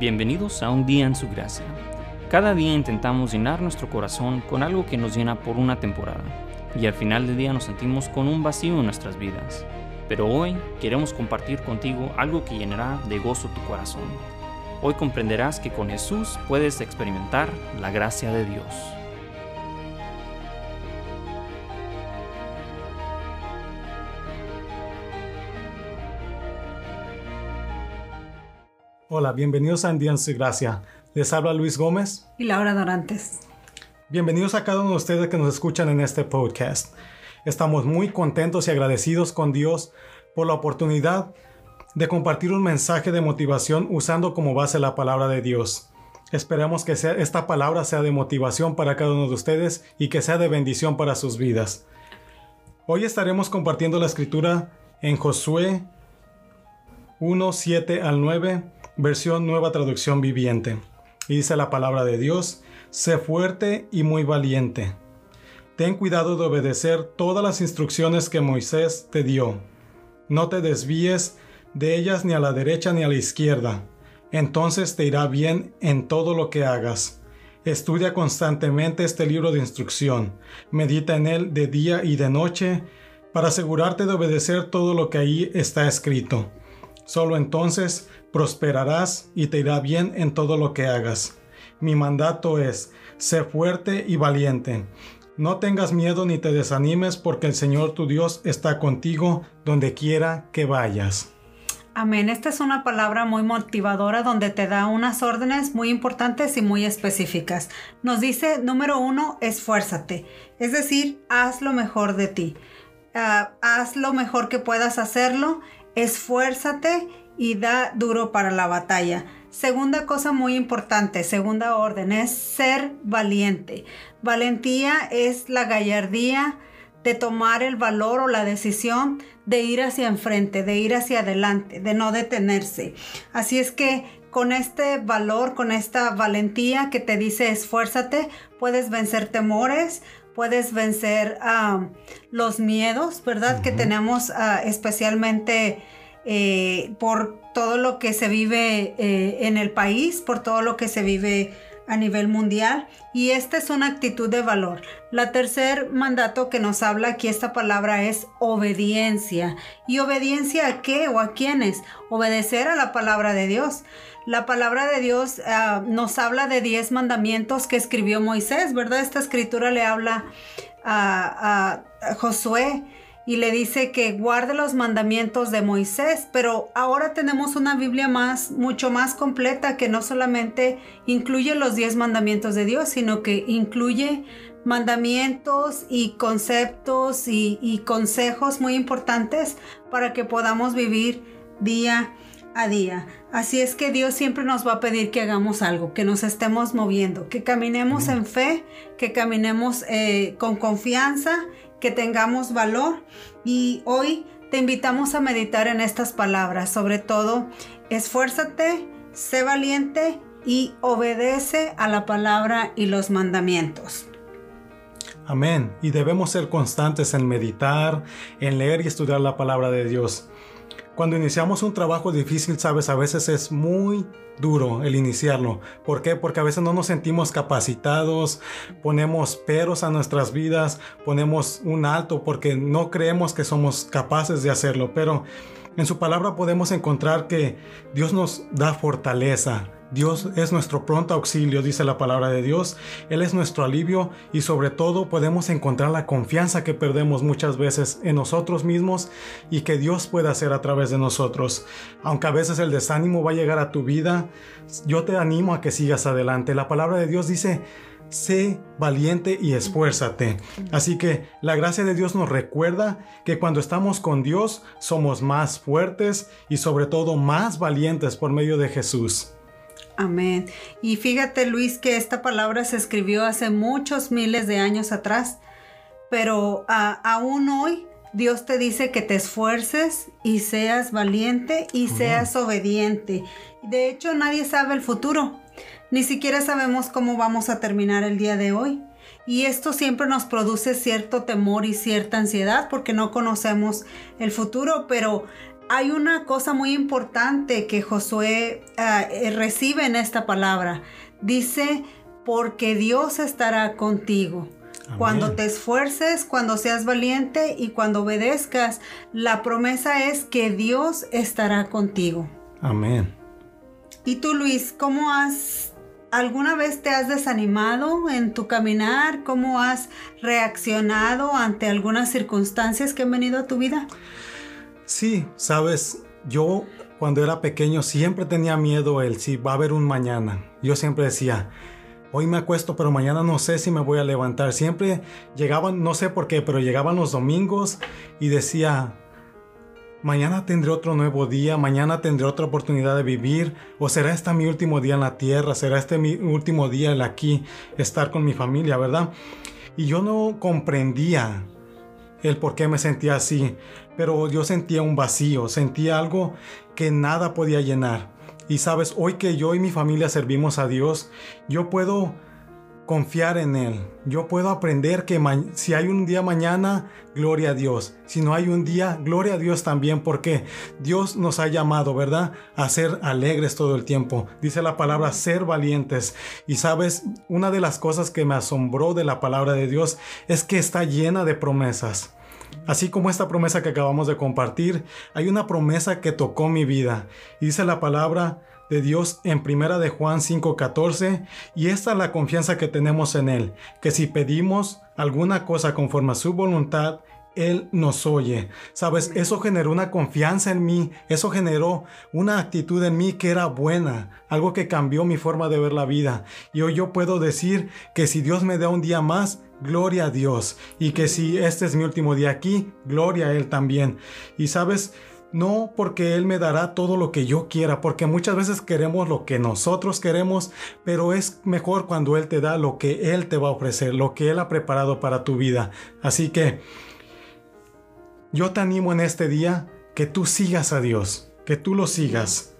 Bienvenidos a un día en su gracia. Cada día intentamos llenar nuestro corazón con algo que nos llena por una temporada y al final del día nos sentimos con un vacío en nuestras vidas. Pero hoy queremos compartir contigo algo que llenará de gozo tu corazón. Hoy comprenderás que con Jesús puedes experimentar la gracia de Dios. Hola, bienvenidos a Día en su Gracia. Les habla Luis Gómez. Y Laura Dorantes. Bienvenidos a cada uno de ustedes que nos escuchan en este podcast. Estamos muy contentos y agradecidos con Dios por la oportunidad de compartir un mensaje de motivación usando como base la palabra de Dios. Esperamos que sea, esta palabra sea de motivación para cada uno de ustedes y que sea de bendición para sus vidas. Hoy estaremos compartiendo la escritura en Josué 1, 7 al 9 versión nueva traducción viviente. Y dice la palabra de Dios, sé fuerte y muy valiente. Ten cuidado de obedecer todas las instrucciones que Moisés te dio. No te desvíes de ellas ni a la derecha ni a la izquierda. Entonces te irá bien en todo lo que hagas. Estudia constantemente este libro de instrucción. Medita en él de día y de noche para asegurarte de obedecer todo lo que ahí está escrito. Solo entonces prosperarás y te irá bien en todo lo que hagas. Mi mandato es, sé fuerte y valiente. No tengas miedo ni te desanimes porque el Señor tu Dios está contigo donde quiera que vayas. Amén. Esta es una palabra muy motivadora donde te da unas órdenes muy importantes y muy específicas. Nos dice, número uno, esfuérzate. Es decir, haz lo mejor de ti. Ah, haz lo mejor que puedas hacerlo. Esfuérzate y da duro para la batalla. Segunda cosa muy importante, segunda orden, es ser valiente. Valentía es la gallardía de tomar el valor o la decisión de ir hacia enfrente, de ir hacia adelante, de no detenerse. Así es que con este valor, con esta valentía que te dice esfuérzate, puedes vencer temores, puedes vencer los miedos, ¿verdad? Que tenemos ah, especialmente eh, por todo lo que se vive eh, en el país, por todo lo que se vive a nivel mundial y esta es una actitud de valor. La tercer mandato que nos habla aquí esta palabra es obediencia. ¿Y obediencia a qué o a quiénes? Obedecer a la palabra de Dios. La palabra de Dios ah, nos habla de diez mandamientos que escribió Moisés, ¿verdad? Esta escritura le habla a Josué y le dice que guarde los mandamientos de Moisés, pero ahora tenemos una Biblia más, mucho más completa que no solamente incluye los diez mandamientos de Dios, sino que incluye mandamientos y conceptos y, y consejos muy importantes para que podamos vivir día a día. Así es que Dios siempre nos va a pedir que hagamos algo, que nos estemos moviendo, que caminemos en fe, que caminemos eh, con confianza que tengamos valor y hoy te invitamos a meditar en estas palabras, sobre todo esfuérzate, sé valiente y obedece a la palabra y los mandamientos. Amén. Y debemos ser constantes en meditar, en leer y estudiar la palabra de Dios. Cuando iniciamos un trabajo difícil, sabes, a veces es muy duro el iniciarlo. ¿Por qué? Porque a veces no nos sentimos capacitados, ponemos peros a nuestras vidas, ponemos un alto porque no creemos que somos capaces de hacerlo. Pero en su palabra podemos encontrar que Dios nos da fortaleza, Dios es nuestro pronto auxilio, dice la palabra de Dios. Él es nuestro alivio y sobre todo podemos encontrar la confianza que perdemos muchas veces en nosotros mismos y que Dios puede hacer a través de nosotros. Aunque a veces el desánimo va a llegar a tu vida, yo te animo a que sigas adelante. La palabra de Dios dice, sé valiente y esfuérzate. Así que la gracia de Dios nos recuerda que cuando estamos con Dios somos más fuertes y sobre todo más valientes por medio de Jesús. Amén. Y fíjate Luis que esta palabra se escribió hace muchos miles de años atrás, pero aún hoy Dios te dice que te esfuerces y seas valiente y seas obediente. De hecho, nadie sabe el futuro. Ni siquiera sabemos cómo vamos a terminar el día de hoy. Y esto siempre nos produce cierto temor y cierta ansiedad porque no conocemos el futuro, pero hay una cosa muy importante que Josué eh, recibe en esta palabra. Dice, porque Dios estará contigo. Cuando te esfuerces, cuando seas valiente y cuando obedezcas, la promesa es que Dios estará contigo. Amén. ¿Y tú, Luis, cómo has, alguna vez te has desanimado en tu caminar? ¿Cómo has reaccionado ante algunas circunstancias que han venido a tu vida? Sí, sabes, yo cuando era pequeño siempre tenía miedo el si va a haber un mañana. Yo siempre decía, hoy me acuesto, pero mañana no sé si me voy a levantar. Siempre llegaban, no sé por qué, pero llegaban los domingos y decía, mañana tendré otro nuevo día, mañana tendré otra oportunidad de vivir, o será este mi último día en la tierra, será este mi último día el aquí, estar con mi familia, ¿verdad? Y yo no comprendía el por qué me sentía así, pero yo sentía un vacío, sentía algo que nada podía llenar. Y sabes, hoy que yo y mi familia servimos a Dios, yo puedo confiar en Él. Yo puedo aprender que si hay un día mañana, gloria a Dios. Si no hay un día, gloria a Dios también, porque Dios nos ha llamado, ¿verdad? A ser alegres todo el tiempo. Dice la palabra ser valientes. Y sabes, una de las cosas que me asombró de la palabra de Dios es que está llena de promesas. Así como esta promesa que acabamos de compartir, hay una promesa que tocó mi vida. dice la palabra de Dios en primera de Juan 5:14 y esta es la confianza que tenemos en él, que si pedimos alguna cosa conforme a su voluntad, él nos oye. Sabes, eso generó una confianza en mí, eso generó una actitud en mí que era buena, algo que cambió mi forma de ver la vida. Y hoy yo puedo decir que si Dios me da un día más, gloria a Dios. Y que si este es mi último día aquí, gloria a Él también. Y sabes, no porque Él me dará todo lo que yo quiera, porque muchas veces queremos lo que nosotros queremos, pero es mejor cuando Él te da lo que Él te va a ofrecer, lo que Él ha preparado para tu vida. Así que yo te animo en este día que tú sigas a Dios, que tú lo sigas.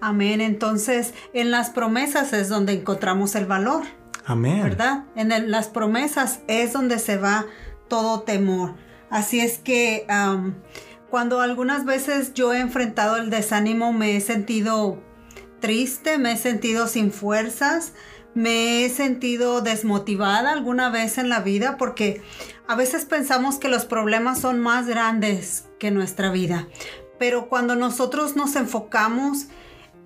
Amén. Entonces, en las promesas es donde encontramos el valor. Amén. ¿Verdad? En las promesas es donde se va todo temor. Así es que cuando algunas veces yo he enfrentado el desánimo, me he sentido triste, me he sentido sin fuerzas, me he sentido desmotivada alguna vez en la vida porque a veces pensamos que los problemas son más grandes que nuestra vida. Pero cuando nosotros nos enfocamos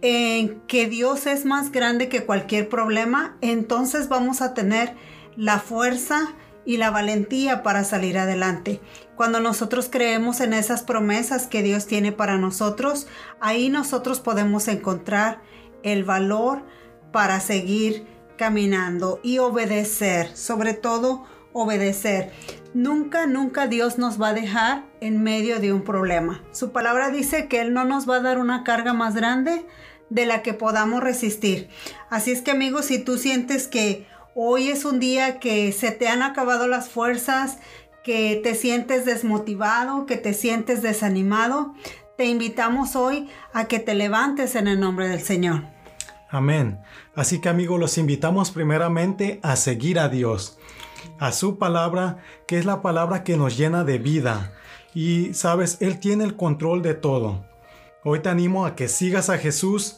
en que Dios es más grande que cualquier problema, entonces vamos a tener la fuerza y la valentía para salir adelante. Cuando nosotros creemos en esas promesas que Dios tiene para nosotros, ahí nosotros podemos encontrar el valor para seguir caminando y obedecer, sobre todo obedecer. Nunca, nunca Dios nos va a dejar en medio de un problema. Su palabra dice que Él no nos va a dar una carga más grande de la que podamos resistir. Así es que amigos, si tú sientes que hoy es un día que se te han acabado las fuerzas, que te sientes desmotivado, que te sientes desanimado, te invitamos hoy a que te levantes en el nombre del Señor. Amén. Así que amigos, los invitamos primeramente a seguir a Dios, a su palabra, que es la palabra que nos llena de vida. Y sabes, Él tiene el control de todo. Hoy te animo a que sigas a Jesús,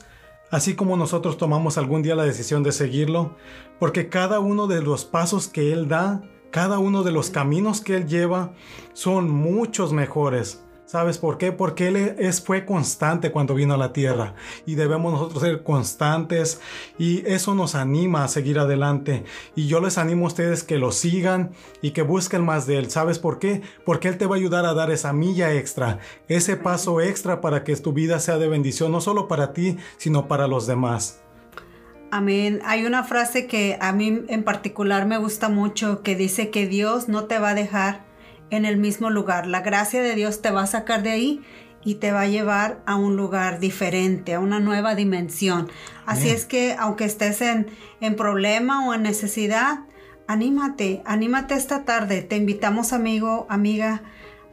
así como nosotros tomamos algún día la decisión de seguirlo, porque cada uno de los pasos que Él da, cada uno de los caminos que Él lleva, son muchos mejores ¿Sabes por qué? Porque Él es, fue constante cuando vino a la tierra y debemos nosotros ser constantes y eso nos anima a seguir adelante. Y yo les animo a ustedes que lo sigan y que busquen más de Él. ¿Sabes por qué? Porque Él te va a ayudar a dar esa milla extra, ese paso extra para que tu vida sea de bendición, no solo para ti, sino para los demás. Amén. Hay una frase que a mí en particular me gusta mucho que dice que Dios no te va a dejar en el mismo lugar. La gracia de Dios te va a sacar de ahí y te va a llevar a un lugar diferente, a una nueva dimensión. Así es que aunque estés en, en problema o en necesidad, anímate, anímate esta tarde. Te invitamos amigo, amiga,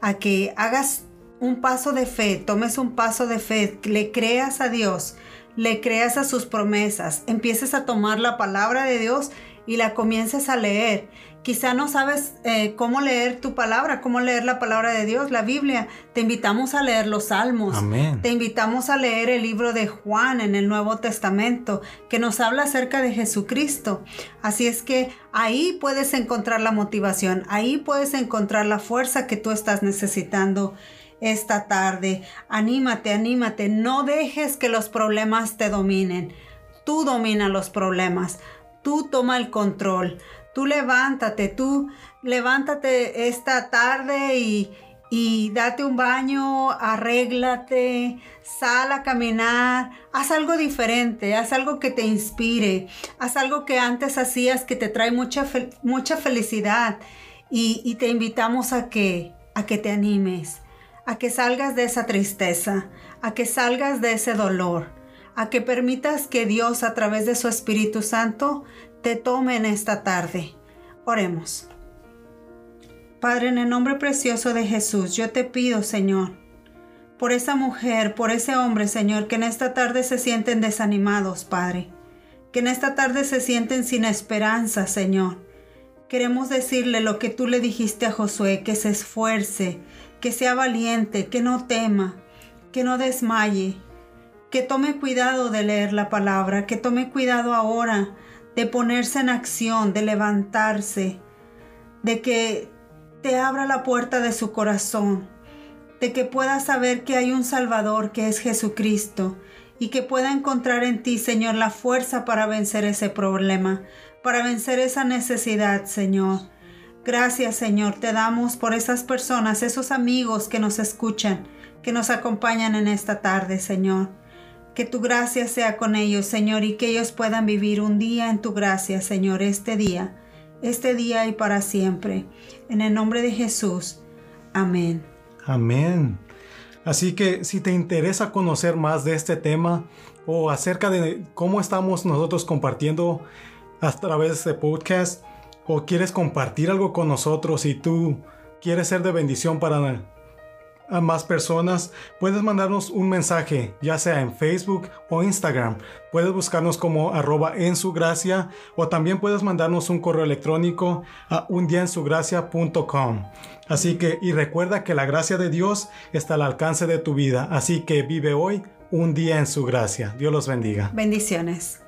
a que hagas un paso de fe, tomes un paso de fe, le creas a Dios, le creas a sus promesas, empieces a tomar la palabra de Dios y la comiences a leer. Quizá no sabes eh, cómo leer tu palabra, cómo leer la palabra de Dios, la Biblia. Te invitamos a leer los salmos. Amén. Te invitamos a leer el libro de Juan en el Nuevo Testamento, que nos habla acerca de Jesucristo. Así es que ahí puedes encontrar la motivación, ahí puedes encontrar la fuerza que tú estás necesitando esta tarde. Anímate, anímate. No dejes que los problemas te dominen. Tú domina los problemas. Tú toma el control tú levántate, tú levántate esta tarde y, y date un baño, arréglate, sal a caminar, haz algo diferente, haz algo que te inspire, haz algo que antes hacías que te trae mucha, mucha felicidad. Y, y, te invitamos a que, a que te animes, a que salgas de esa tristeza, a que salgas de ese dolor, a que permitas que Dios a través de su Espíritu Santo te tomen esta tarde. Oremos. Padre, en el nombre precioso de Jesús, yo te pido, Señor, por esa mujer, por ese hombre, Señor, que en esta tarde se sienten desanimados, Padre, que en esta tarde se sienten sin esperanza, Señor. Queremos decirle lo que tú le dijiste a Josué, que se esfuerce, que sea valiente, que no tema, que no desmaye, que tome cuidado de leer la palabra, que tome cuidado ahora de ponerse en acción, de levantarse, de que te abra la puerta de su corazón, de que pueda saber que hay un Salvador que es Jesucristo y que pueda encontrar en ti, Señor, la fuerza para vencer ese problema, para vencer esa necesidad, Señor. Gracias, Señor, te damos por esas personas, esos amigos que nos escuchan, que nos acompañan en esta tarde, Señor. Que tu gracia sea con ellos, Señor, y que ellos puedan vivir un día en tu gracia, Señor, este día, este día y para siempre. En el nombre de Jesús. Amén. Amén. Así que si te interesa conocer más de este tema o acerca de cómo estamos nosotros compartiendo a través de este podcast, o quieres compartir algo con nosotros y tú quieres ser de bendición para a más personas, puedes mandarnos un mensaje, ya sea en Facebook o Instagram. Puedes buscarnos como arroba en su gracia o también puedes mandarnos un correo electrónico a undiaensugracia.com. Así que, y recuerda que la gracia de Dios está al alcance de tu vida. Así que vive hoy un día en su gracia. Dios los bendiga. Bendiciones.